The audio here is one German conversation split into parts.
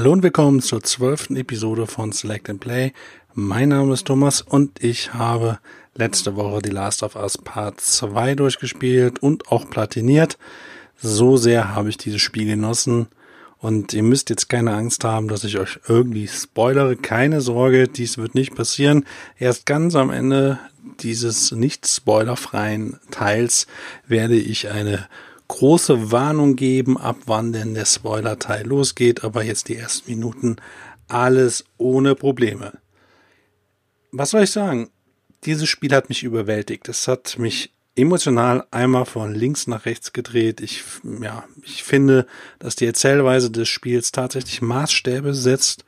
Hallo und willkommen zur zwölften Episode von Select and Play. Mein Name ist Thomas und ich habe letzte Woche die Last of Us Part 2 durchgespielt und auch platiniert. So sehr habe ich dieses Spiel genossen und ihr müsst jetzt keine Angst haben, dass ich euch irgendwie spoilere. Keine Sorge, dies wird nicht passieren. Erst ganz am Ende dieses nicht spoilerfreien Teils werde ich eine große Warnung geben, ab wann denn der Spoiler-Teil losgeht, aber jetzt die ersten Minuten alles ohne Probleme. Was soll ich sagen? Dieses Spiel hat mich überwältigt. Es hat mich emotional einmal von links nach rechts gedreht. Ich, ja, ich finde, dass die Erzählweise des Spiels tatsächlich Maßstäbe setzt,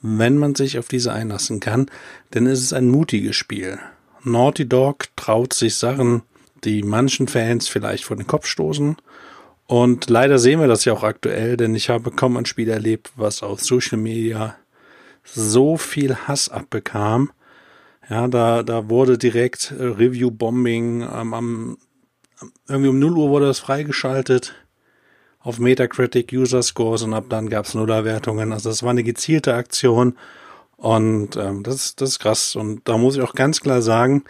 wenn man sich auf diese einlassen kann, denn es ist ein mutiges Spiel. Naughty Dog traut sich Sachen, die manchen Fans vielleicht vor den Kopf stoßen. Und leider sehen wir das ja auch aktuell, denn ich habe kaum ein Spiel erlebt, was auf Social Media so viel Hass abbekam. Ja, da, da wurde direkt äh, Review-Bombing ähm, am, irgendwie um 0 Uhr wurde das freigeschaltet auf Metacritic User Scores und ab dann gab's Nullerwertungen. Also das war eine gezielte Aktion und ähm, das, das ist krass. Und da muss ich auch ganz klar sagen,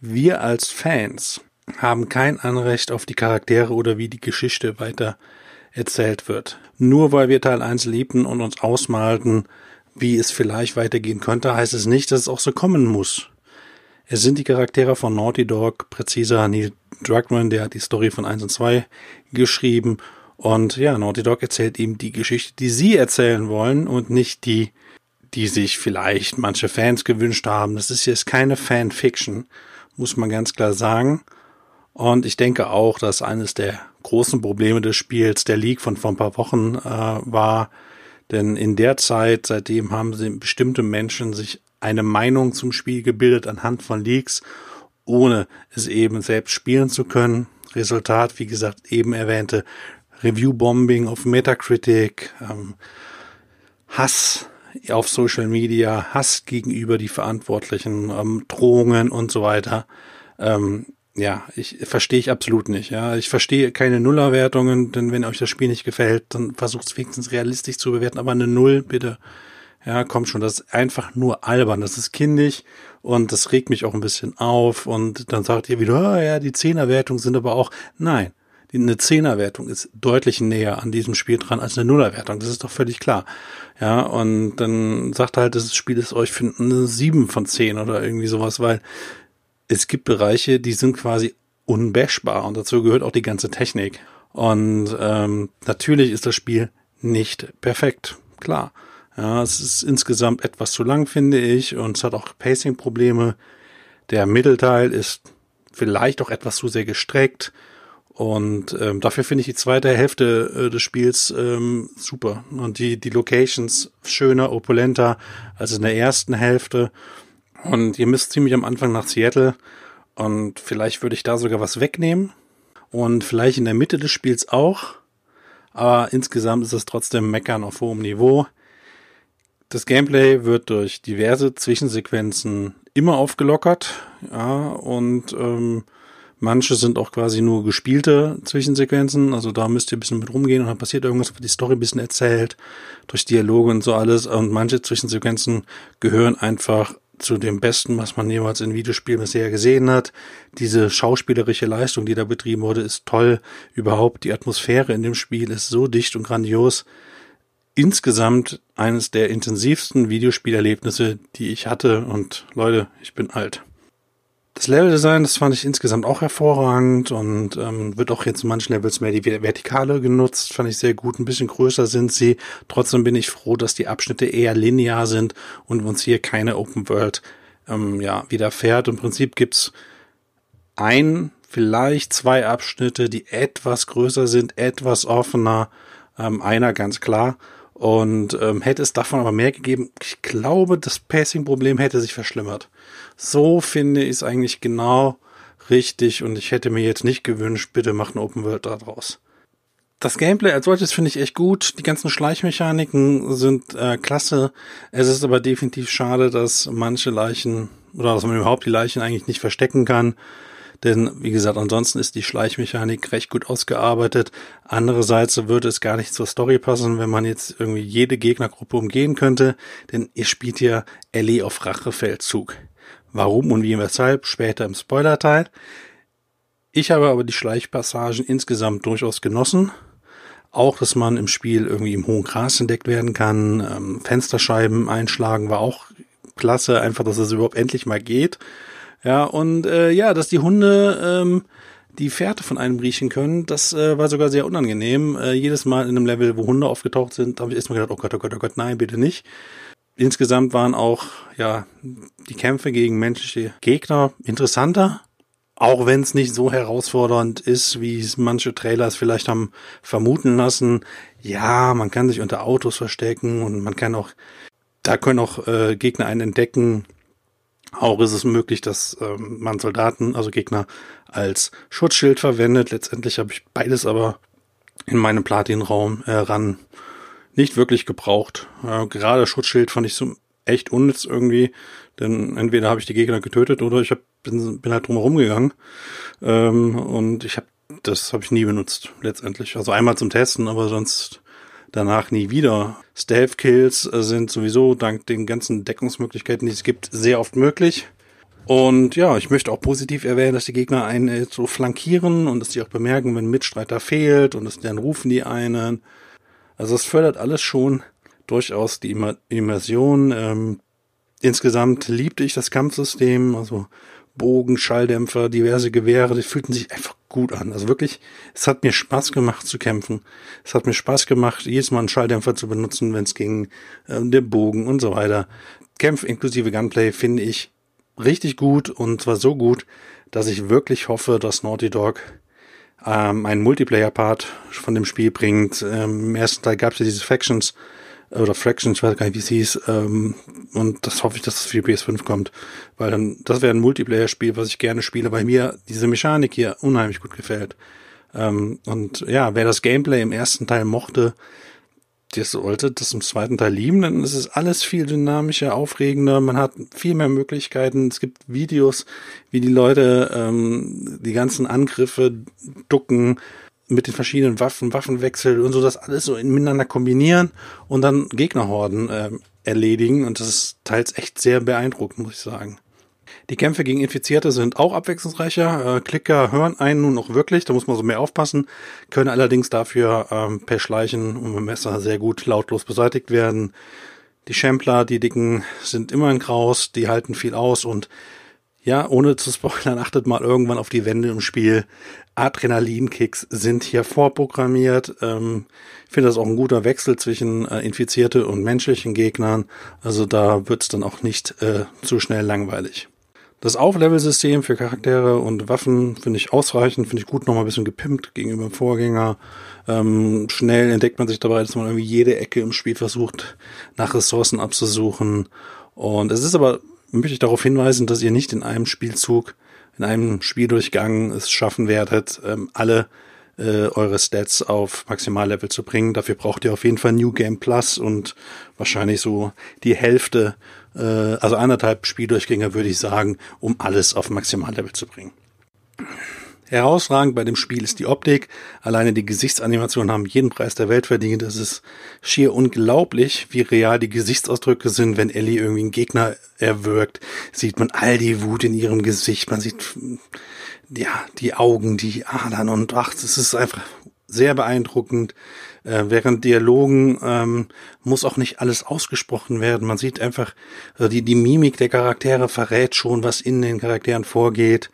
wir als Fans haben kein Anrecht auf die Charaktere oder wie die Geschichte weiter erzählt wird. Nur weil wir Teil 1 liebten und uns ausmalten, wie es vielleicht weitergehen könnte, heißt es nicht, dass es auch so kommen muss. Es sind die Charaktere von Naughty Dog, präziser Neil Druckmann, der hat die Story von 1 und 2 geschrieben. Und ja, Naughty Dog erzählt ihm die Geschichte, die sie erzählen wollen und nicht die, die sich vielleicht manche Fans gewünscht haben. Das ist jetzt keine Fanfiction, muss man ganz klar sagen. Und ich denke auch, dass eines der großen Probleme des Spiels der League von vor ein paar Wochen äh, war. Denn in der Zeit, seitdem haben sie bestimmte Menschen sich eine Meinung zum Spiel gebildet anhand von Leaks, ohne es eben selbst spielen zu können. Resultat, wie gesagt, eben erwähnte Review-Bombing auf Metacritic, ähm, Hass auf Social Media, Hass gegenüber die Verantwortlichen, ähm, Drohungen und so weiter. Ähm, ja, ich verstehe ich absolut nicht. Ja, ich verstehe keine Nullerwertungen, denn wenn euch das Spiel nicht gefällt, dann versucht es wenigstens realistisch zu bewerten. Aber eine Null, bitte. Ja, kommt schon. Das ist einfach nur albern. Das ist kindisch und das regt mich auch ein bisschen auf. Und dann sagt ihr wieder, oh, ja, die Zehnerwertungen sind aber auch. Nein, eine Zehnerwertung ist deutlich näher an diesem Spiel dran als eine Nullerwertung. Das ist doch völlig klar. Ja, und dann sagt halt, das Spiel ist euch für eine sieben von zehn oder irgendwie sowas, weil es gibt Bereiche, die sind quasi unbashbar und dazu gehört auch die ganze Technik. Und ähm, natürlich ist das Spiel nicht perfekt, klar. Ja, es ist insgesamt etwas zu lang, finde ich, und es hat auch Pacing-Probleme. Der Mittelteil ist vielleicht auch etwas zu sehr gestreckt. Und ähm, dafür finde ich die zweite Hälfte äh, des Spiels ähm, super. Und die, die Locations schöner, opulenter als in der ersten Hälfte. Und ihr müsst ziemlich am Anfang nach Seattle. Und vielleicht würde ich da sogar was wegnehmen. Und vielleicht in der Mitte des Spiels auch. Aber insgesamt ist es trotzdem Meckern auf hohem Niveau. Das Gameplay wird durch diverse Zwischensequenzen immer aufgelockert, ja, und ähm, manche sind auch quasi nur gespielte Zwischensequenzen, also da müsst ihr ein bisschen mit rumgehen und dann passiert irgendwas, wird die Story ein bisschen erzählt, durch Dialoge und so alles, und manche Zwischensequenzen gehören einfach zu dem Besten, was man jemals in Videospielen bisher gesehen hat. Diese schauspielerische Leistung, die da betrieben wurde, ist toll. Überhaupt die Atmosphäre in dem Spiel ist so dicht und grandios. Insgesamt eines der intensivsten Videospielerlebnisse, die ich hatte. Und Leute, ich bin alt. Das Leveldesign, das fand ich insgesamt auch hervorragend und ähm, wird auch jetzt in manchen Levels mehr die Vertikale genutzt, fand ich sehr gut. Ein bisschen größer sind sie. Trotzdem bin ich froh, dass die Abschnitte eher linear sind und uns hier keine Open World ähm, ja, widerfährt. Im Prinzip gibt's ein, vielleicht zwei Abschnitte, die etwas größer sind, etwas offener. Ähm, einer ganz klar. Und ähm, hätte es davon aber mehr gegeben, ich glaube, das Pacing-Problem hätte sich verschlimmert. So finde ich es eigentlich genau richtig und ich hätte mir jetzt nicht gewünscht, bitte macht eine Open World daraus. Das Gameplay als solches finde ich echt gut. Die ganzen Schleichmechaniken sind äh, klasse. Es ist aber definitiv schade, dass manche Leichen oder dass man überhaupt die Leichen eigentlich nicht verstecken kann. Denn, wie gesagt, ansonsten ist die Schleichmechanik recht gut ausgearbeitet. Andererseits würde es gar nicht zur Story passen, wenn man jetzt irgendwie jede Gegnergruppe umgehen könnte, denn ihr spielt ja Ellie auf Rachefeldzug. Warum und wie und weshalb später im Spoilerteil. Ich habe aber die Schleichpassagen insgesamt durchaus genossen. Auch, dass man im Spiel irgendwie im hohen Gras entdeckt werden kann. Ähm, Fensterscheiben einschlagen war auch klasse. Einfach, dass es überhaupt endlich mal geht. Ja, und äh, ja, dass die Hunde ähm, die Fährte von einem riechen können, das äh, war sogar sehr unangenehm. Äh, jedes Mal in einem Level, wo Hunde aufgetaucht sind, habe ich erstmal gedacht, oh Gott, oh Gott, oh Gott, nein, bitte nicht. Insgesamt waren auch ja die Kämpfe gegen menschliche Gegner interessanter, auch wenn es nicht so herausfordernd ist, wie es manche Trailers vielleicht haben vermuten lassen. Ja, man kann sich unter Autos verstecken und man kann auch, da können auch äh, Gegner einen entdecken. Auch ist es möglich, dass ähm, man Soldaten, also Gegner, als Schutzschild verwendet. Letztendlich habe ich beides aber in meinem Platin-Raum äh, ran nicht wirklich gebraucht. Äh, gerade Schutzschild fand ich so echt unnütz irgendwie, denn entweder habe ich die Gegner getötet oder ich hab, bin, bin halt drumherum gegangen ähm, und ich habe das habe ich nie benutzt letztendlich. Also einmal zum Testen, aber sonst danach nie wieder. Stealth Kills äh, sind sowieso dank den ganzen Deckungsmöglichkeiten, die es gibt, sehr oft möglich. Und ja, ich möchte auch positiv erwähnen, dass die Gegner einen so flankieren und dass die auch bemerken, wenn ein Mitstreiter fehlt und dass dann rufen die einen. Also es fördert alles schon durchaus die Immersion. Ähm, insgesamt liebte ich das Kampfsystem, also Bogen, Schalldämpfer, diverse Gewehre, die fühlten sich einfach gut an. Also wirklich, es hat mir Spaß gemacht zu kämpfen. Es hat mir Spaß gemacht, jedes Mal einen Schalldämpfer zu benutzen, wenn es ging, äh, der Bogen und so weiter. Kämpfe inklusive Gunplay finde ich richtig gut und zwar so gut, dass ich wirklich hoffe, dass Naughty Dog ähm, einen Multiplayer-Part von dem Spiel bringt. Ähm, Im ersten Teil gab es ja diese Factions oder Fractions, ich weiß gar nicht, wie es hieß. Ähm, und das hoffe ich, dass es für PS5 kommt. Weil dann, das wäre ein Multiplayer-Spiel, was ich gerne spiele, weil mir diese Mechanik hier unheimlich gut gefällt. Ähm, und ja, wer das Gameplay im ersten Teil mochte, der sollte das im zweiten Teil lieben, ist es alles viel dynamischer, aufregender, man hat viel mehr Möglichkeiten. Es gibt Videos, wie die Leute ähm, die ganzen Angriffe ducken mit den verschiedenen Waffen, Waffenwechsel und so, das alles so miteinander kombinieren und dann Gegnerhorden äh, erledigen. Und das ist teils echt sehr beeindruckend, muss ich sagen. Die Kämpfe gegen Infizierte sind auch abwechslungsreicher. Äh, Klicker hören einen nun auch wirklich, da muss man so mehr aufpassen, können allerdings dafür ähm, per Schleichen und mit Messer sehr gut lautlos beseitigt werden. Die Schempler, die dicken, sind immer in Kraus, die halten viel aus und ja, ohne zu spoilern, achtet mal irgendwann auf die Wände im Spiel. Adrenalinkicks sind hier vorprogrammiert. Ähm, ich finde das auch ein guter Wechsel zwischen äh, infizierte und menschlichen Gegnern. Also da wird's dann auch nicht äh, zu schnell langweilig. Das Auflevel-System für Charaktere und Waffen finde ich ausreichend, finde ich gut nochmal ein bisschen gepimpt gegenüber dem Vorgänger. Ähm, schnell entdeckt man sich dabei, dass man irgendwie jede Ecke im Spiel versucht, nach Ressourcen abzusuchen. Und es ist aber, möchte ich darauf hinweisen, dass ihr nicht in einem Spielzug, in einem Spieldurchgang es schaffen werdet, ähm, alle äh, eure Stats auf Maximallevel zu bringen. Dafür braucht ihr auf jeden Fall New Game Plus und wahrscheinlich so die Hälfte äh, also anderthalb Spieldurchgänge würde ich sagen, um alles auf Maximallevel zu bringen. Herausragend bei dem Spiel ist die Optik. Alleine die Gesichtsanimationen haben jeden Preis der Welt verdient. Es ist schier unglaublich, wie real die Gesichtsausdrücke sind. Wenn Ellie irgendwie einen Gegner erwürgt, sieht man all die Wut in ihrem Gesicht. Man sieht, ja, die Augen, die Adern und ach, das ist einfach sehr beeindruckend. Äh, während Dialogen ähm, muss auch nicht alles ausgesprochen werden. Man sieht einfach, also die, die Mimik der Charaktere verrät schon, was in den Charakteren vorgeht.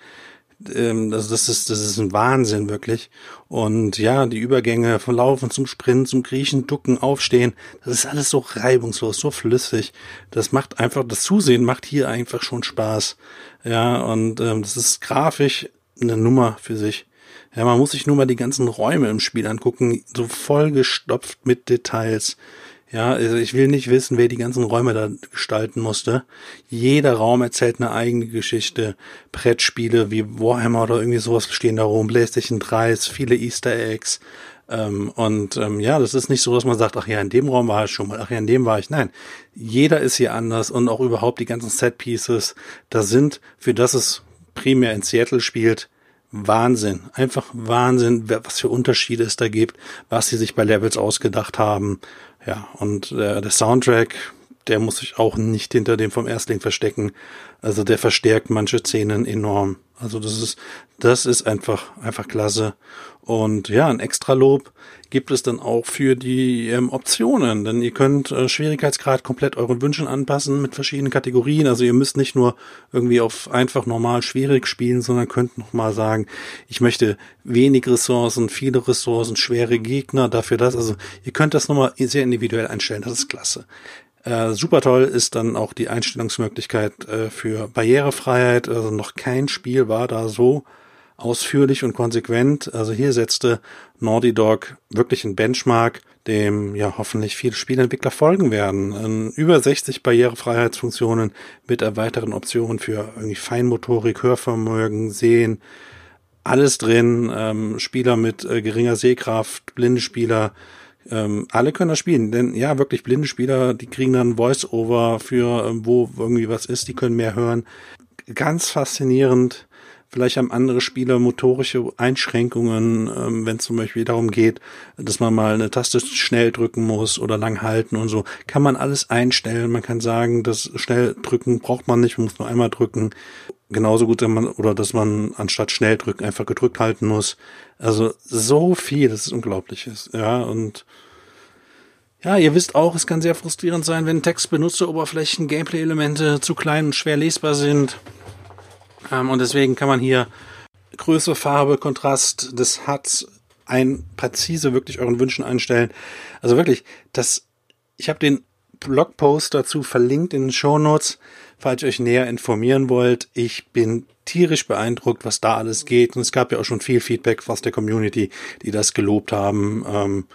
Ähm, das, ist, das ist ein Wahnsinn, wirklich. Und ja, die Übergänge von Laufen zum Sprint, zum Kriechen, Ducken, Aufstehen, das ist alles so reibungslos, so flüssig. Das macht einfach, das Zusehen macht hier einfach schon Spaß. Ja, und ähm, das ist grafisch eine Nummer für sich. Ja, man muss sich nur mal die ganzen Räume im Spiel angucken, so vollgestopft mit Details. Ja, also ich will nicht wissen, wer die ganzen Räume da gestalten musste. Jeder Raum erzählt eine eigene Geschichte. Brettspiele wie Warhammer oder irgendwie sowas stehen da rum. PlayStation 3, viele Easter Eggs. Ähm, und ähm, ja, das ist nicht so, dass man sagt, ach ja, in dem Raum war ich schon mal, ach ja, in dem war ich. Nein, jeder ist hier anders und auch überhaupt die ganzen Set Pieces. Da sind, für das es primär in Seattle spielt, Wahnsinn. Einfach Wahnsinn, was für Unterschiede es da gibt, was sie sich bei Levels ausgedacht haben. Ja, und äh, der Soundtrack, der muss sich auch nicht hinter dem vom Erstling verstecken. Also der verstärkt manche Szenen enorm. Also das ist, das ist einfach, einfach klasse. Und ja, ein extra Lob gibt es dann auch für die ähm, Optionen, denn ihr könnt äh, Schwierigkeitsgrad komplett euren Wünschen anpassen mit verschiedenen Kategorien. Also ihr müsst nicht nur irgendwie auf einfach normal schwierig spielen, sondern könnt noch mal sagen, ich möchte wenig Ressourcen, viele Ressourcen, schwere Gegner, dafür das. Also ihr könnt das nochmal sehr individuell einstellen. Das ist klasse. Äh, super toll ist dann auch die Einstellungsmöglichkeit äh, für Barrierefreiheit. Also noch kein Spiel war da so ausführlich und konsequent. Also hier setzte Naughty Dog wirklich ein Benchmark, dem ja hoffentlich viele Spielentwickler folgen werden. In über 60 Barrierefreiheitsfunktionen mit erweiterten Optionen für irgendwie Feinmotorik, Hörvermögen, Sehen, alles drin. Ähm, Spieler mit äh, geringer Sehkraft, blinde Spieler, ähm, alle können das spielen, denn ja, wirklich blinde Spieler, die kriegen dann Voice-Over für, ähm, wo irgendwie was ist, die können mehr hören. Ganz faszinierend. Vielleicht haben andere Spieler motorische Einschränkungen, ähm, wenn es zum Beispiel darum geht, dass man mal eine Taste schnell drücken muss oder lang halten und so. Kann man alles einstellen. Man kann sagen, das schnell drücken braucht man nicht, man muss nur einmal drücken. Genauso gut, wenn man, oder dass man anstatt schnell drücken einfach gedrückt halten muss. Also so viel, das ist unglaublich. Ja, und ja, ihr wisst auch, es kann sehr frustrierend sein, wenn Textbenutzeroberflächen, Gameplay-Elemente zu klein und schwer lesbar sind. Ähm, und deswegen kann man hier Größe, Farbe, Kontrast des HUDs ein präzise wirklich euren Wünschen einstellen. Also wirklich, das, ich habe den Blogpost dazu verlinkt in den Show Notes, falls ihr euch näher informieren wollt. Ich bin tierisch beeindruckt, was da alles geht. Und es gab ja auch schon viel Feedback aus der Community, die das gelobt haben. Ähm,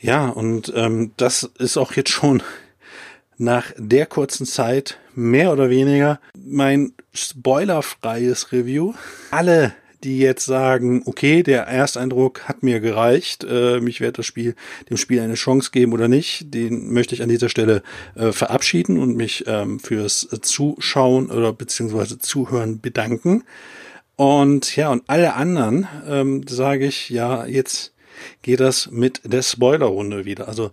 ja, und ähm, das ist auch jetzt schon nach der kurzen Zeit mehr oder weniger mein spoilerfreies Review. Alle, die jetzt sagen, okay, der Ersteindruck hat mir gereicht, äh, mich werde das Spiel, dem Spiel eine Chance geben oder nicht, den möchte ich an dieser Stelle äh, verabschieden und mich ähm, fürs Zuschauen oder beziehungsweise Zuhören bedanken. Und ja, und alle anderen ähm, sage ich, ja, jetzt geht das mit der Spoilerrunde wieder. Also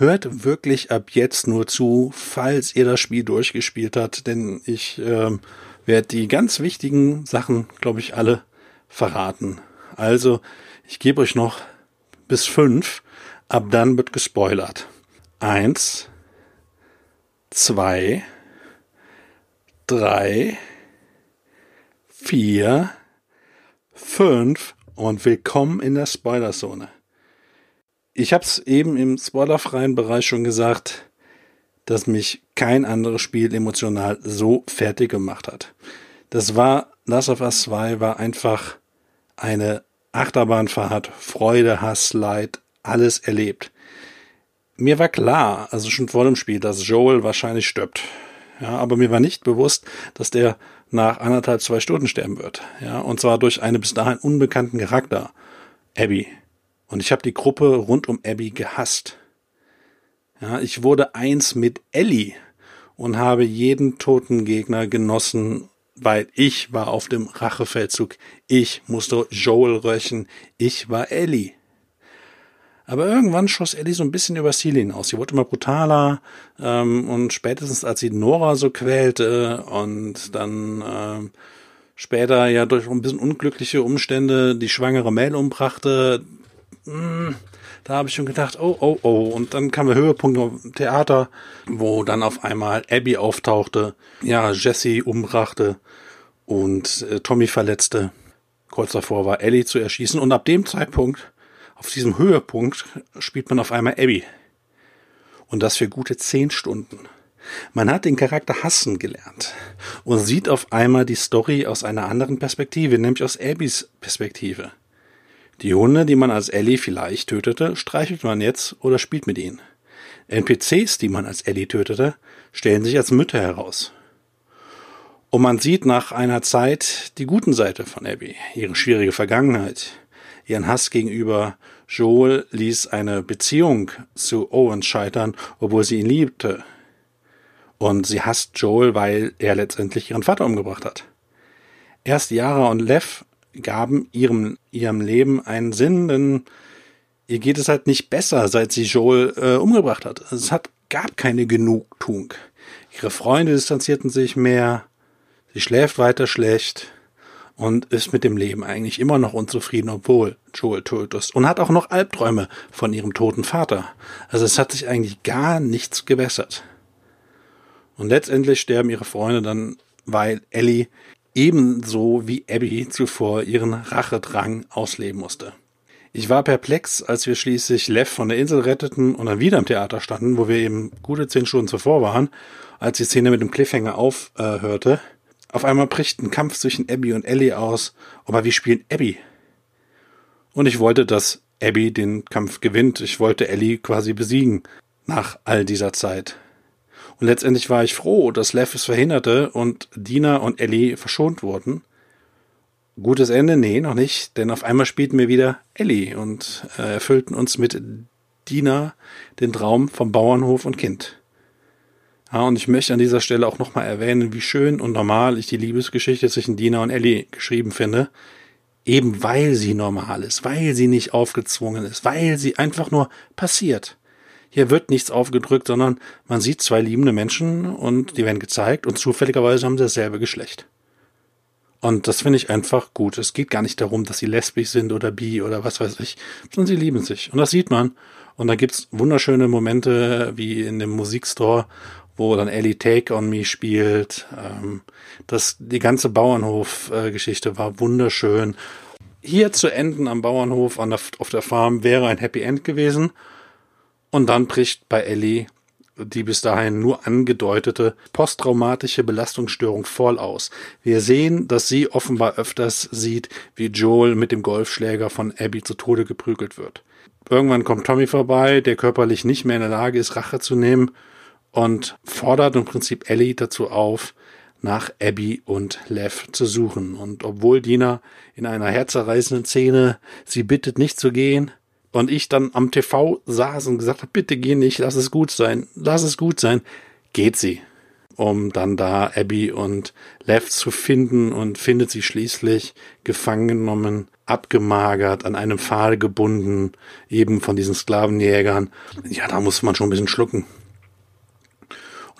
hört wirklich ab jetzt nur zu, falls ihr das Spiel durchgespielt habt, denn ich ähm, werde die ganz wichtigen Sachen, glaube ich, alle verraten. Also, ich gebe euch noch bis fünf, ab dann wird gespoilert. Eins, zwei, drei, vier, fünf und willkommen in der Spoilerzone. Ich habe es eben im spoilerfreien Bereich schon gesagt, dass mich kein anderes Spiel emotional so fertig gemacht hat. Das war, Last of Us 2 war einfach eine Achterbahnfahrt, Freude, Hass, Leid, alles erlebt. Mir war klar, also schon vor dem Spiel, dass Joel wahrscheinlich stirbt. Ja, aber mir war nicht bewusst, dass der nach anderthalb, zwei Stunden sterben wird. Ja, und zwar durch einen bis dahin unbekannten Charakter, Abby. Und ich habe die Gruppe rund um Abby gehasst. Ja, ich wurde eins mit Ellie und habe jeden toten Gegner genossen, weil ich war auf dem Rachefeldzug. Ich musste Joel rächen. Ich war Ellie. Aber irgendwann schoss Ellie so ein bisschen über Ziel hinaus. Sie wurde immer brutaler ähm, und spätestens als sie Nora so quälte und dann ähm, später ja durch ein bisschen unglückliche Umstände die schwangere Mel umbrachte, hm, da habe ich schon gedacht, oh, oh, oh. Und dann kam der Höhepunkt im Theater, wo dann auf einmal Abby auftauchte, ja, Jesse umbrachte und äh, Tommy verletzte. Kurz davor war Ellie zu erschießen und ab dem Zeitpunkt, auf diesem Höhepunkt, spielt man auf einmal Abby. Und das für gute zehn Stunden. Man hat den Charakter hassen gelernt und sieht auf einmal die Story aus einer anderen Perspektive, nämlich aus Abbys Perspektive. Die Hunde, die man als Ellie vielleicht tötete, streichelt man jetzt oder spielt mit ihnen. NPCs, die man als Ellie tötete, stellen sich als Mütter heraus. Und man sieht nach einer Zeit die guten Seite von Abby, ihre schwierige Vergangenheit, ihren Hass gegenüber Joel ließ eine Beziehung zu Owen scheitern, obwohl sie ihn liebte. Und sie hasst Joel, weil er letztendlich ihren Vater umgebracht hat. Erst Yara und Lev gaben ihrem, ihrem Leben einen Sinn, denn ihr geht es halt nicht besser, seit sie Joel äh, umgebracht hat. Es hat, gab keine Genugtuung. Ihre Freunde distanzierten sich mehr, sie schläft weiter schlecht und ist mit dem Leben eigentlich immer noch unzufrieden, obwohl Joel tot ist. Und hat auch noch Albträume von ihrem toten Vater. Also es hat sich eigentlich gar nichts gewässert. Und letztendlich sterben ihre Freunde dann, weil Ellie ebenso wie Abby zuvor ihren Rachedrang ausleben musste. Ich war perplex, als wir schließlich Lev von der Insel retteten und dann wieder im Theater standen, wo wir eben gute zehn Stunden zuvor waren, als die Szene mit dem Cliffhanger aufhörte. Äh, Auf einmal bricht ein Kampf zwischen Abby und Ellie aus, aber wir spielen Abby. Und ich wollte, dass Abby den Kampf gewinnt. Ich wollte Ellie quasi besiegen nach all dieser Zeit. Und letztendlich war ich froh, dass Lev es verhinderte und Dina und Ellie verschont wurden. Gutes Ende? Nee, noch nicht, denn auf einmal spielten wir wieder Ellie und äh, erfüllten uns mit Dina den Traum vom Bauernhof und Kind. Ja, und ich möchte an dieser Stelle auch nochmal erwähnen, wie schön und normal ich die Liebesgeschichte zwischen Dina und Ellie geschrieben finde. Eben weil sie normal ist, weil sie nicht aufgezwungen ist, weil sie einfach nur passiert. Hier wird nichts aufgedrückt, sondern man sieht zwei liebende Menschen und die werden gezeigt und zufälligerweise haben sie dasselbe Geschlecht. Und das finde ich einfach gut. Es geht gar nicht darum, dass sie lesbisch sind oder bi oder was weiß ich, sondern sie lieben sich. Und das sieht man. Und da gibt's wunderschöne Momente wie in dem Musikstore, wo dann Ellie Take on Me spielt. Ähm, das, die ganze Bauernhof-Geschichte war wunderschön. Hier zu enden am Bauernhof an der, auf der Farm wäre ein Happy End gewesen. Und dann bricht bei Ellie die bis dahin nur angedeutete posttraumatische Belastungsstörung voll aus. Wir sehen, dass sie offenbar öfters sieht, wie Joel mit dem Golfschläger von Abby zu Tode geprügelt wird. Irgendwann kommt Tommy vorbei, der körperlich nicht mehr in der Lage ist, Rache zu nehmen und fordert im Prinzip Ellie dazu auf, nach Abby und Lev zu suchen. Und obwohl Dina in einer herzerreißenden Szene sie bittet, nicht zu gehen, und ich dann am TV saß und gesagt habe, bitte geh nicht, lass es gut sein, lass es gut sein, geht sie, um dann da Abby und Lev zu finden und findet sie schließlich gefangen genommen, abgemagert, an einem Pfahl gebunden, eben von diesen Sklavenjägern. Ja, da muss man schon ein bisschen schlucken.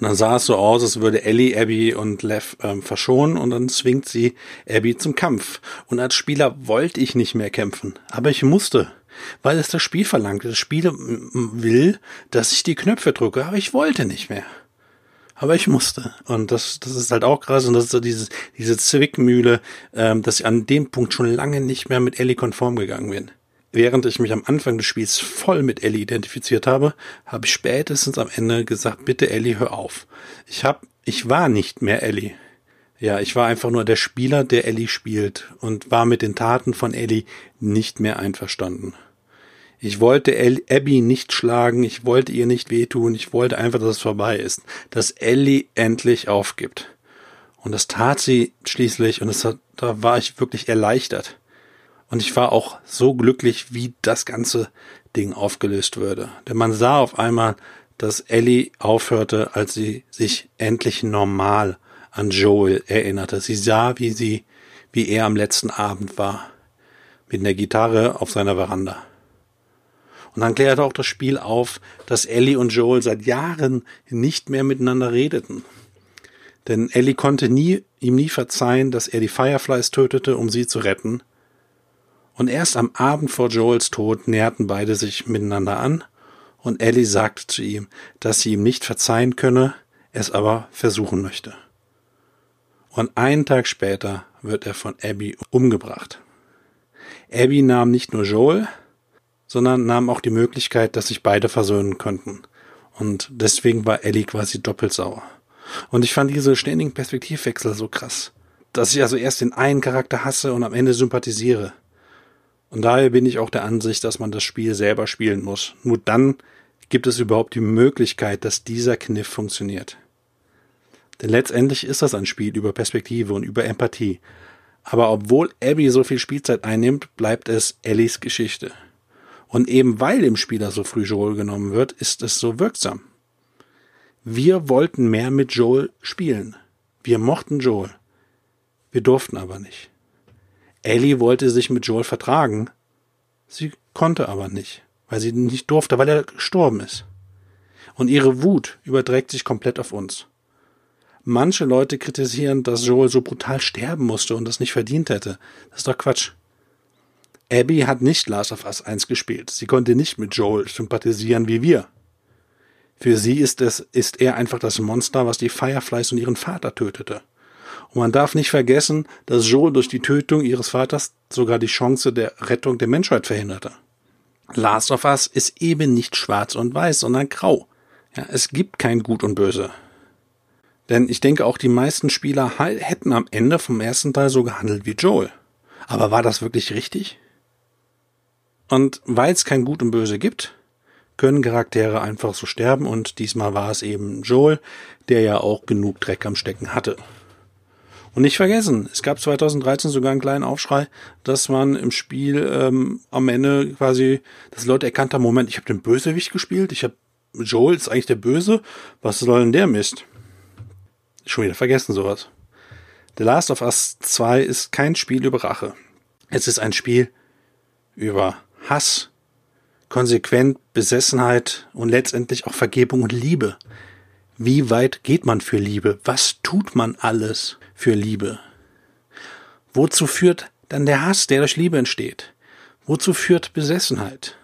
Und dann sah es so aus, als würde Ellie Abby und Lev ähm, verschonen und dann zwingt sie Abby zum Kampf. Und als Spieler wollte ich nicht mehr kämpfen, aber ich musste weil es das Spiel verlangt. Das Spiel will, dass ich die Knöpfe drücke, aber ich wollte nicht mehr. Aber ich musste. Und das, das ist halt auch krass. Und das ist so dieses, diese Zwickmühle, ähm, dass ich an dem Punkt schon lange nicht mehr mit Ellie konform gegangen bin. Während ich mich am Anfang des Spiels voll mit Ellie identifiziert habe, habe ich spätestens am Ende gesagt, bitte Ellie, hör auf. Ich hab, ich war nicht mehr Ellie. Ja, ich war einfach nur der Spieler, der Ellie spielt und war mit den Taten von Ellie nicht mehr einverstanden. Ich wollte Abby nicht schlagen, ich wollte ihr nicht wehtun, ich wollte einfach, dass es vorbei ist, dass Ellie endlich aufgibt. Und das tat sie schließlich und das da war ich wirklich erleichtert. Und ich war auch so glücklich, wie das ganze Ding aufgelöst würde. Denn man sah auf einmal, dass Ellie aufhörte, als sie sich endlich normal an Joel erinnerte. Sie sah, wie sie, wie er am letzten Abend war, mit einer Gitarre auf seiner Veranda. Und dann klärte auch das Spiel auf, dass Ellie und Joel seit Jahren nicht mehr miteinander redeten. Denn Ellie konnte nie, ihm nie verzeihen, dass er die Fireflies tötete, um sie zu retten. Und erst am Abend vor Joels Tod näherten beide sich miteinander an, und Ellie sagte zu ihm, dass sie ihm nicht verzeihen könne, es aber versuchen möchte und einen Tag später wird er von Abby umgebracht. Abby nahm nicht nur Joel, sondern nahm auch die Möglichkeit, dass sich beide versöhnen konnten. Und deswegen war Ellie quasi doppelt sauer. Und ich fand diese ständigen Perspektivwechsel so krass, dass ich also erst den einen Charakter hasse und am Ende sympathisiere. Und daher bin ich auch der Ansicht, dass man das Spiel selber spielen muss. Nur dann gibt es überhaupt die Möglichkeit, dass dieser Kniff funktioniert. Denn letztendlich ist das ein Spiel über Perspektive und über Empathie. Aber obwohl Abby so viel Spielzeit einnimmt, bleibt es Ellies Geschichte. Und eben weil dem Spieler so früh Joel genommen wird, ist es so wirksam. Wir wollten mehr mit Joel spielen. Wir mochten Joel. Wir durften aber nicht. Ellie wollte sich mit Joel vertragen. Sie konnte aber nicht, weil sie nicht durfte, weil er gestorben ist. Und ihre Wut überträgt sich komplett auf uns. Manche Leute kritisieren, dass Joel so brutal sterben musste und das nicht verdient hätte. Das ist doch Quatsch. Abby hat nicht Last of Us 1 gespielt. Sie konnte nicht mit Joel sympathisieren wie wir. Für sie ist es, ist er einfach das Monster, was die Fireflies und ihren Vater tötete. Und man darf nicht vergessen, dass Joel durch die Tötung ihres Vaters sogar die Chance der Rettung der Menschheit verhinderte. Last of Us ist eben nicht schwarz und weiß, sondern grau. Ja, es gibt kein Gut und Böse. Denn ich denke, auch die meisten Spieler hätten am Ende vom ersten Teil so gehandelt wie Joel. Aber war das wirklich richtig? Und weil es kein Gut und Böse gibt, können Charaktere einfach so sterben und diesmal war es eben Joel, der ja auch genug Dreck am Stecken hatte. Und nicht vergessen, es gab 2013 sogar einen kleinen Aufschrei, dass man im Spiel ähm, am Ende quasi, dass Leute erkannt haben, Moment, ich habe den Bösewicht gespielt, ich habe Joel ist eigentlich der Böse, was soll denn der Mist? Schon wieder vergessen sowas. The Last of Us 2 ist kein Spiel über Rache. Es ist ein Spiel über Hass, konsequent Besessenheit und letztendlich auch Vergebung und Liebe. Wie weit geht man für Liebe? Was tut man alles für Liebe? Wozu führt dann der Hass, der durch Liebe entsteht? Wozu führt Besessenheit?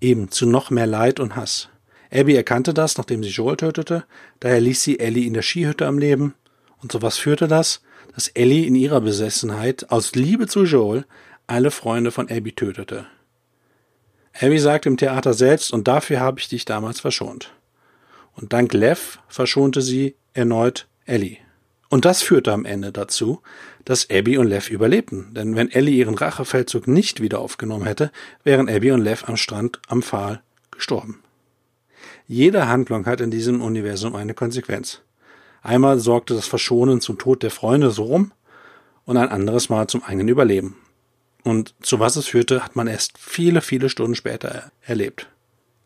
Eben zu noch mehr Leid und Hass. Abby erkannte das, nachdem sie Joel tötete, daher ließ sie Ellie in der Skihütte am Leben. Und so was führte das? Dass Ellie in ihrer Besessenheit aus Liebe zu Joel alle Freunde von Abby tötete. Abby sagte im Theater selbst, und dafür habe ich dich damals verschont. Und dank Lev verschonte sie erneut Ellie. Und das führte am Ende dazu, dass Abby und Lev überlebten. Denn wenn Ellie ihren Rachefeldzug nicht wieder aufgenommen hätte, wären Abby und Lev am Strand am Pfahl gestorben. Jede Handlung hat in diesem Universum eine Konsequenz. Einmal sorgte das Verschonen zum Tod der Freunde so rum und ein anderes Mal zum eigenen Überleben. Und zu was es führte, hat man erst viele, viele Stunden später erlebt.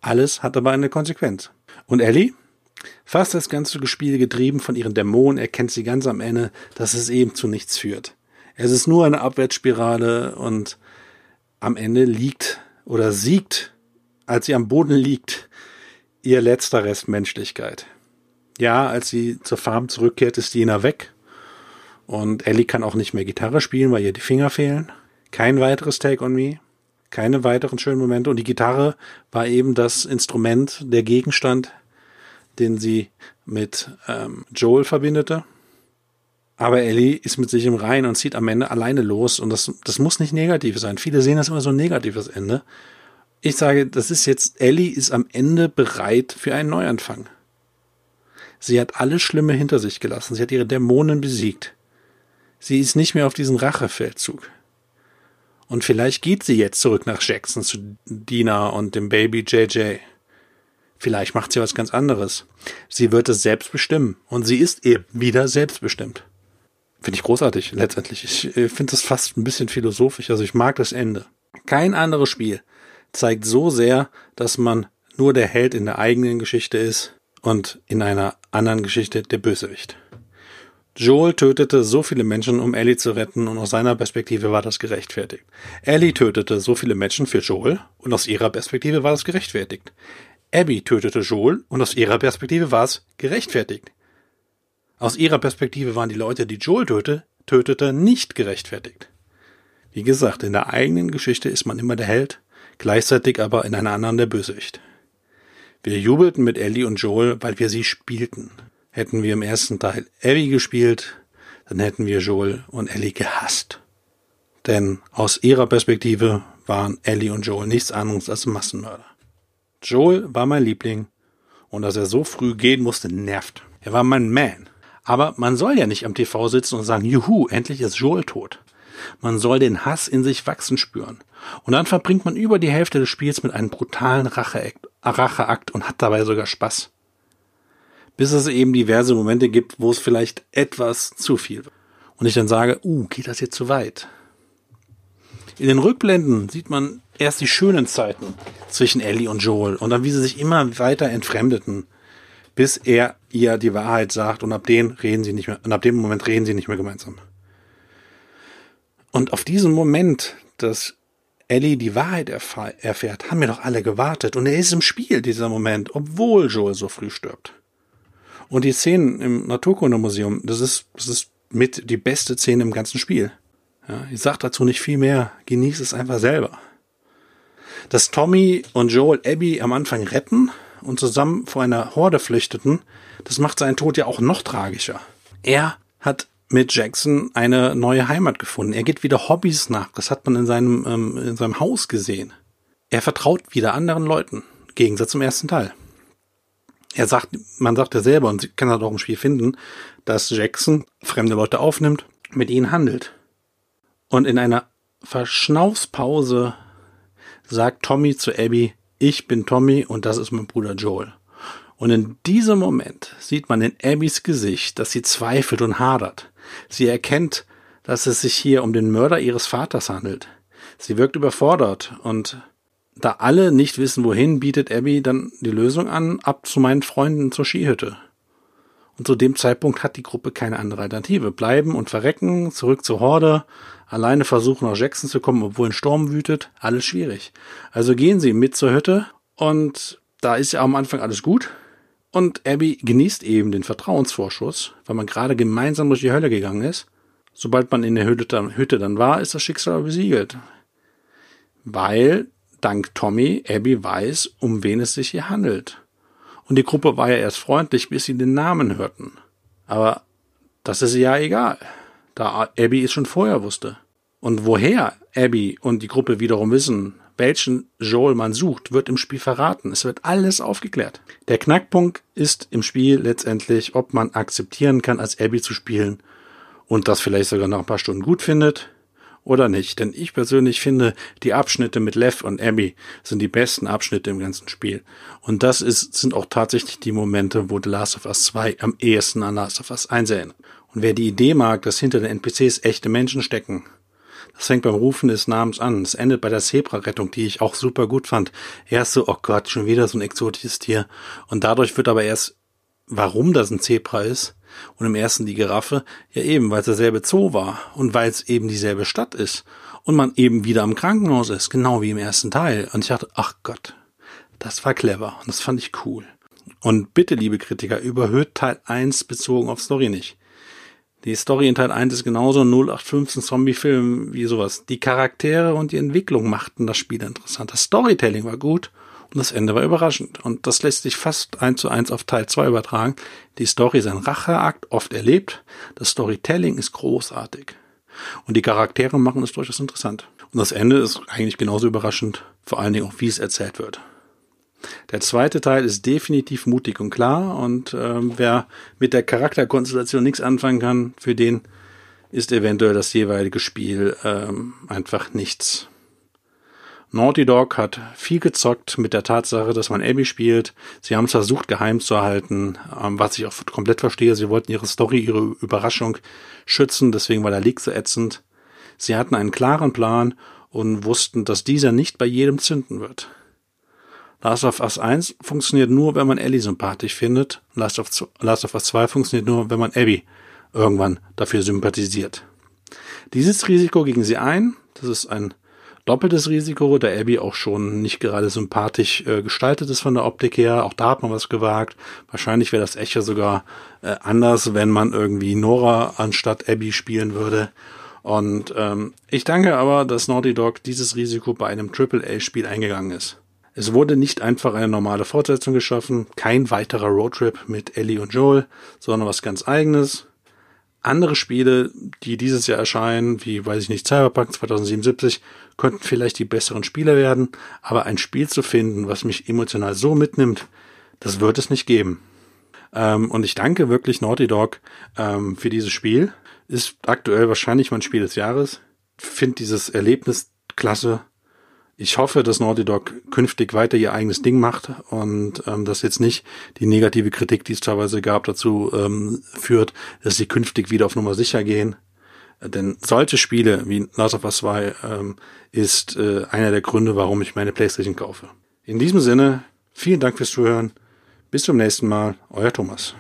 Alles hat aber eine Konsequenz. Und Ellie? Fast das ganze Spiel getrieben von ihren Dämonen erkennt sie ganz am Ende, dass es eben zu nichts führt. Es ist nur eine Abwärtsspirale und am Ende liegt oder siegt, als sie am Boden liegt, ihr letzter Rest Menschlichkeit. Ja, als sie zur Farm zurückkehrt, ist Dina weg. Und Ellie kann auch nicht mehr Gitarre spielen, weil ihr die Finger fehlen. Kein weiteres Take on Me. Keine weiteren schönen Momente. Und die Gitarre war eben das Instrument, der Gegenstand, den sie mit ähm, Joel verbindete. Aber Ellie ist mit sich im Reinen und zieht am Ende alleine los. Und das, das muss nicht negativ sein. Viele sehen das immer so ein negatives Ende. Ich sage, das ist jetzt, Ellie ist am Ende bereit für einen Neuanfang. Sie hat alles Schlimme hinter sich gelassen. Sie hat ihre Dämonen besiegt. Sie ist nicht mehr auf diesen Rachefeldzug. Und vielleicht geht sie jetzt zurück nach Jackson zu Dina und dem Baby JJ. Vielleicht macht sie was ganz anderes. Sie wird es selbst bestimmen. Und sie ist eben wieder selbstbestimmt. Finde ich großartig, letztendlich. Ich äh, finde das fast ein bisschen philosophisch. Also ich mag das Ende. Kein anderes Spiel zeigt so sehr, dass man nur der Held in der eigenen Geschichte ist und in einer anderen Geschichte der Bösewicht. Joel tötete so viele Menschen, um Ellie zu retten, und aus seiner Perspektive war das gerechtfertigt. Ellie tötete so viele Menschen für Joel, und aus ihrer Perspektive war das gerechtfertigt. Abby tötete Joel, und aus ihrer Perspektive war es gerechtfertigt. Aus ihrer Perspektive waren die Leute, die Joel tötete, tötete, nicht gerechtfertigt. Wie gesagt, in der eigenen Geschichte ist man immer der Held, gleichzeitig aber in einer anderen der Bösewicht. Wir jubelten mit Ellie und Joel, weil wir sie spielten. Hätten wir im ersten Teil Ellie gespielt, dann hätten wir Joel und Ellie gehasst. Denn aus ihrer Perspektive waren Ellie und Joel nichts anderes als Massenmörder. Joel war mein Liebling und dass er so früh gehen musste, nervt. Er war mein Man. Aber man soll ja nicht am TV sitzen und sagen, juhu, endlich ist Joel tot. Man soll den Hass in sich wachsen spüren. Und dann verbringt man über die Hälfte des Spiels mit einem brutalen Racheakt, Racheakt und hat dabei sogar Spaß. Bis es eben diverse Momente gibt, wo es vielleicht etwas zu viel wird. Und ich dann sage, uh, geht das jetzt zu weit? In den Rückblenden sieht man erst die schönen Zeiten zwischen Ellie und Joel und dann wie sie sich immer weiter entfremdeten, bis er ihr die Wahrheit sagt und ab dem reden sie nicht mehr, und ab dem Moment reden sie nicht mehr gemeinsam. Und auf diesen Moment, dass Ellie die Wahrheit erfährt, haben wir doch alle gewartet. Und er ist im Spiel, dieser Moment, obwohl Joel so früh stirbt. Und die Szenen im Naturkundemuseum, das ist, das ist mit die beste Szene im ganzen Spiel. Ja, ich sag dazu nicht viel mehr, genieß es einfach selber. Dass Tommy und Joel Abby am Anfang retten und zusammen vor einer Horde flüchteten, das macht seinen Tod ja auch noch tragischer. Er hat mit Jackson eine neue Heimat gefunden. Er geht wieder Hobbys nach. Das hat man in seinem, ähm, in seinem Haus gesehen. Er vertraut wieder anderen Leuten. Gegensatz zum ersten Teil. Er sagt, man sagt ja selber, und Sie können das auch im Spiel finden, dass Jackson fremde Leute aufnimmt, mit ihnen handelt. Und in einer Verschnaufspause sagt Tommy zu Abby, ich bin Tommy und das ist mein Bruder Joel. Und in diesem Moment sieht man in Abbys Gesicht, dass sie zweifelt und hadert. Sie erkennt, dass es sich hier um den Mörder ihres Vaters handelt. Sie wirkt überfordert und da alle nicht wissen, wohin, bietet Abby dann die Lösung an, ab zu meinen Freunden zur Skihütte. Und zu dem Zeitpunkt hat die Gruppe keine andere Alternative. Bleiben und verrecken, zurück zur Horde, alleine versuchen nach Jackson zu kommen, obwohl ein Sturm wütet, alles schwierig. Also gehen sie mit zur Hütte und da ist ja am Anfang alles gut. Und Abby genießt eben den Vertrauensvorschuss, weil man gerade gemeinsam durch die Hölle gegangen ist. Sobald man in der Hütte dann, Hütte dann war, ist das Schicksal besiegelt. Weil, dank Tommy, Abby weiß, um wen es sich hier handelt. Und die Gruppe war ja erst freundlich, bis sie den Namen hörten. Aber das ist ja egal, da Abby es schon vorher wusste. Und woher Abby und die Gruppe wiederum wissen, welchen Joel man sucht, wird im Spiel verraten. Es wird alles aufgeklärt. Der Knackpunkt ist im Spiel letztendlich, ob man akzeptieren kann, als Abby zu spielen und das vielleicht sogar nach ein paar Stunden gut findet oder nicht. Denn ich persönlich finde, die Abschnitte mit Lev und Abby sind die besten Abschnitte im ganzen Spiel. Und das ist, sind auch tatsächlich die Momente, wo The Last of Us 2 am ehesten an Last of Us 1 erinnert. Und wer die Idee mag, dass hinter den NPCs echte Menschen stecken, das fängt beim Rufen des Namens an. Es endet bei der Zebra-Rettung, die ich auch super gut fand. Erst so, oh Gott, schon wieder so ein exotisches Tier. Und dadurch wird aber erst, warum das ein Zebra ist. Und im ersten die Giraffe, ja eben, weil es derselbe Zoo war und weil es eben dieselbe Stadt ist und man eben wieder am Krankenhaus ist, genau wie im ersten Teil. Und ich dachte, ach Gott, das war clever und das fand ich cool. Und bitte, liebe Kritiker, überhöht Teil 1 bezogen auf Story nicht. Die Story in Teil 1 ist genauso 0815 Zombie-Film wie sowas. Die Charaktere und die Entwicklung machten das Spiel interessant. Das Storytelling war gut das Ende war überraschend. Und das lässt sich fast eins zu eins auf Teil 2 übertragen. Die Story ist ein Racheakt, oft erlebt. Das Storytelling ist großartig. Und die Charaktere machen es durchaus interessant. Und das Ende ist eigentlich genauso überraschend, vor allen Dingen auch, wie es erzählt wird. Der zweite Teil ist definitiv mutig und klar und ähm, wer mit der Charakterkonstellation nichts anfangen kann, für den ist eventuell das jeweilige Spiel ähm, einfach nichts. Naughty Dog hat viel gezockt mit der Tatsache, dass man Abby spielt. Sie haben es versucht, geheim zu halten, ähm, was ich auch komplett verstehe. Sie wollten ihre Story, ihre Überraschung schützen, deswegen war der Leak so ätzend. Sie hatten einen klaren Plan und wussten, dass dieser nicht bei jedem zünden wird. Last of Us 1 funktioniert nur, wenn man Ellie sympathisch findet. Last of, Last of Us 2 funktioniert nur, wenn man Abby irgendwann dafür sympathisiert. Dieses Risiko gingen sie ein. Das ist ein doppeltes Risiko, da Abby auch schon nicht gerade sympathisch äh, gestaltet ist von der Optik her. Auch da hat man was gewagt. Wahrscheinlich wäre das Echo sogar äh, anders, wenn man irgendwie Nora anstatt Abby spielen würde. Und ähm, ich danke aber, dass Naughty Dog dieses Risiko bei einem AAA-Spiel eingegangen ist. Es wurde nicht einfach eine normale Fortsetzung geschaffen, kein weiterer Roadtrip mit Ellie und Joel, sondern was ganz eigenes. Andere Spiele, die dieses Jahr erscheinen, wie, weiß ich nicht, Cyberpunk 2077, könnten vielleicht die besseren Spiele werden, aber ein Spiel zu finden, was mich emotional so mitnimmt, das wird es nicht geben. Ähm, und ich danke wirklich Naughty Dog ähm, für dieses Spiel. Ist aktuell wahrscheinlich mein Spiel des Jahres. Finde dieses Erlebnis klasse ich hoffe, dass Naughty Dog künftig weiter ihr eigenes Ding macht und ähm, dass jetzt nicht die negative Kritik, die es teilweise gab, dazu ähm, führt, dass sie künftig wieder auf Nummer sicher gehen. Denn solche Spiele wie Last of Us 2 ähm, ist äh, einer der Gründe, warum ich meine Playstation kaufe. In diesem Sinne, vielen Dank fürs Zuhören. Bis zum nächsten Mal, euer Thomas.